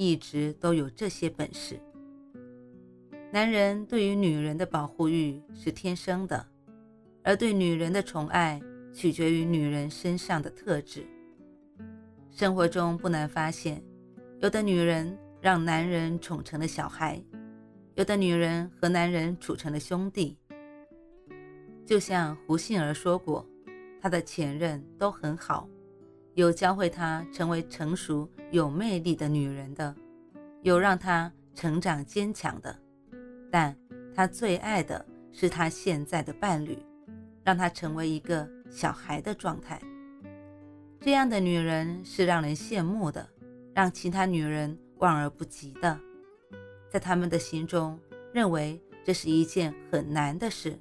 一直都有这些本事。男人对于女人的保护欲是天生的，而对女人的宠爱取决于女人身上的特质。生活中不难发现，有的女人让男人宠成了小孩，有的女人和男人处成了兄弟。就像胡杏儿说过，她的前任都很好。有教会她成为成熟有魅力的女人的，有让她成长坚强的，但她最爱的是她现在的伴侣，让她成为一个小孩的状态。这样的女人是让人羡慕的，让其他女人望而不及的，在他们的心中认为这是一件很难的事，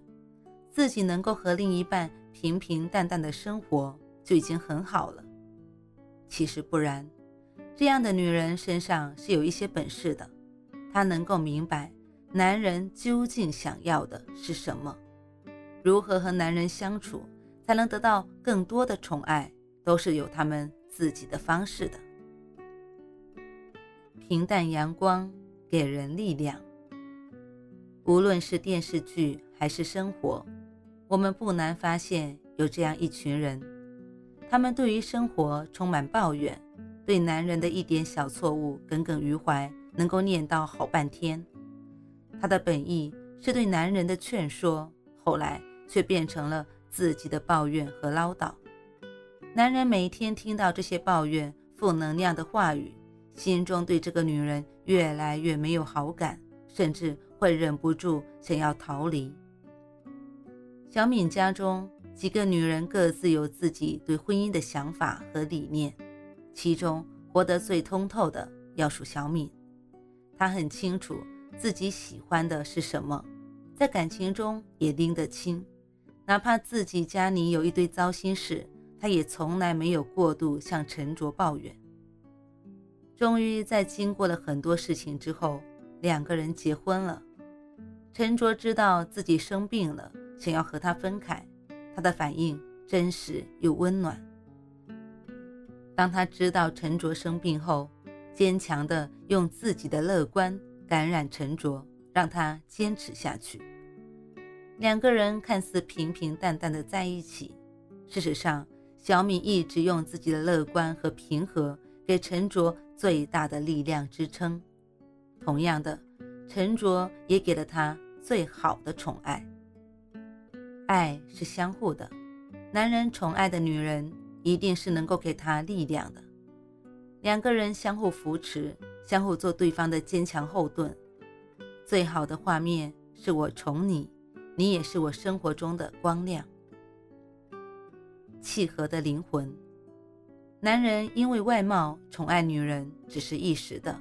自己能够和另一半平平淡淡的生活就已经很好了。其实不然，这样的女人身上是有一些本事的，她能够明白男人究竟想要的是什么，如何和男人相处才能得到更多的宠爱，都是有他们自己的方式的。平淡阳光给人力量，无论是电视剧还是生活，我们不难发现有这样一群人。他们对于生活充满抱怨，对男人的一点小错误耿耿于怀，能够念叨好半天。他的本意是对男人的劝说，后来却变成了自己的抱怨和唠叨。男人每天听到这些抱怨、负能量的话语，心中对这个女人越来越没有好感，甚至会忍不住想要逃离。小敏家中。几个女人各自有自己对婚姻的想法和理念，其中活得最通透的要数小敏。她很清楚自己喜欢的是什么，在感情中也拎得清，哪怕自己家里有一堆糟心事，她也从来没有过度向陈卓抱怨。终于在经过了很多事情之后，两个人结婚了。陈卓知道自己生病了，想要和他分开。他的反应真实又温暖。当他知道陈卓生病后，坚强的用自己的乐观感染陈卓，让他坚持下去。两个人看似平平淡淡的在一起，事实上，小敏一直用自己的乐观和平和给陈卓最大的力量支撑。同样的，陈卓也给了他最好的宠爱。爱是相互的，男人宠爱的女人一定是能够给他力量的。两个人相互扶持，相互做对方的坚强后盾。最好的画面是我宠你，你也是我生活中的光亮。契合的灵魂，男人因为外貌宠爱女人只是一时的，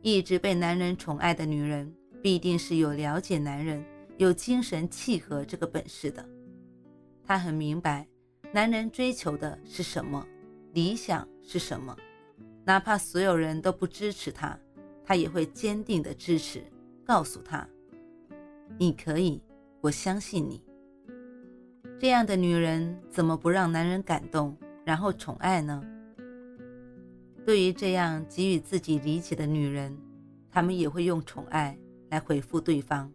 一直被男人宠爱的女人必定是有了解男人。有精神契合这个本事的，他很明白男人追求的是什么，理想是什么，哪怕所有人都不支持他，他也会坚定的支持，告诉他：“你可以，我相信你。”这样的女人怎么不让男人感动，然后宠爱呢？对于这样给予自己理解的女人，他们也会用宠爱来回复对方。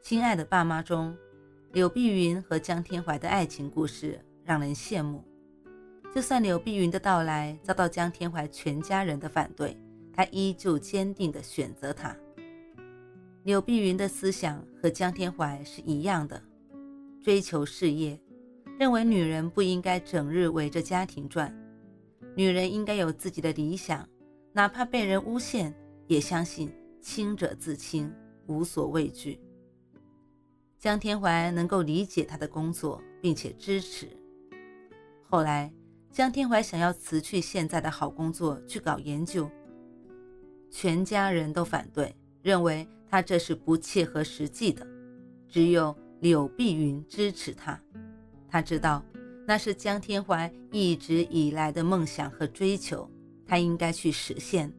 亲爱的爸妈中，柳碧云和江天怀的爱情故事让人羡慕。就算柳碧云的到来遭到江天怀全家人的反对，她依旧坚定地选择他。柳碧云的思想和江天怀是一样的，追求事业，认为女人不应该整日围着家庭转，女人应该有自己的理想，哪怕被人诬陷，也相信清者自清，无所畏惧。江天怀能够理解他的工作，并且支持。后来，江天怀想要辞去现在的好工作去搞研究，全家人都反对，认为他这是不切合实际的。只有柳碧云支持他。他知道那是江天怀一直以来的梦想和追求，他应该去实现。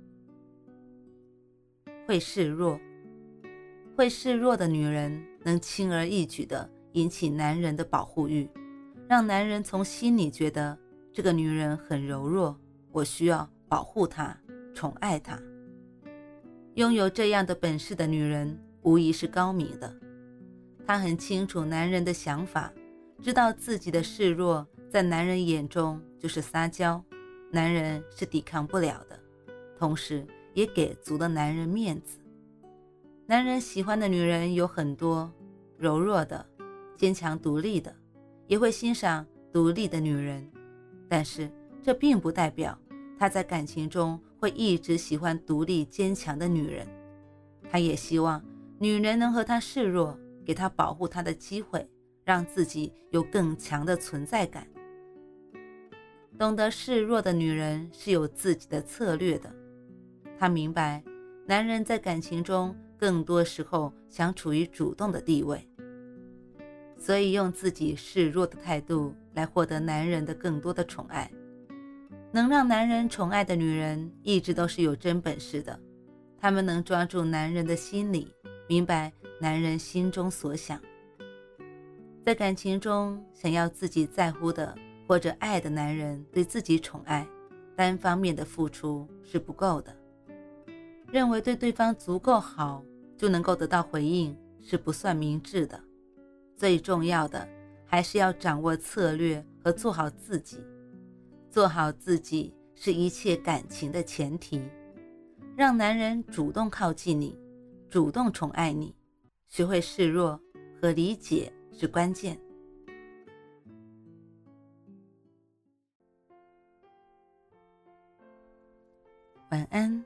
会示弱，会示弱的女人能轻而易举地引起男人的保护欲，让男人从心里觉得这个女人很柔弱，我需要保护她，宠爱她。拥有这样的本事的女人，无疑是高明的。她很清楚男人的想法，知道自己的示弱在男人眼中就是撒娇，男人是抵抗不了的。同时，也给足了男人面子。男人喜欢的女人有很多，柔弱的、坚强独立的，也会欣赏独立的女人。但是，这并不代表他在感情中。会一直喜欢独立坚强的女人，他也希望女人能和他示弱，给他保护他的机会，让自己有更强的存在感。懂得示弱的女人是有自己的策略的，她明白男人在感情中更多时候想处于主动的地位，所以用自己示弱的态度来获得男人的更多的宠爱。能让男人宠爱的女人，一直都是有真本事的。她们能抓住男人的心理，明白男人心中所想。在感情中，想要自己在乎的或者爱的男人对自己宠爱，单方面的付出是不够的。认为对对方足够好就能够得到回应，是不算明智的。最重要的，还是要掌握策略和做好自己。做好自己是一切感情的前提，让男人主动靠近你，主动宠爱你，学会示弱和理解是关键。晚安，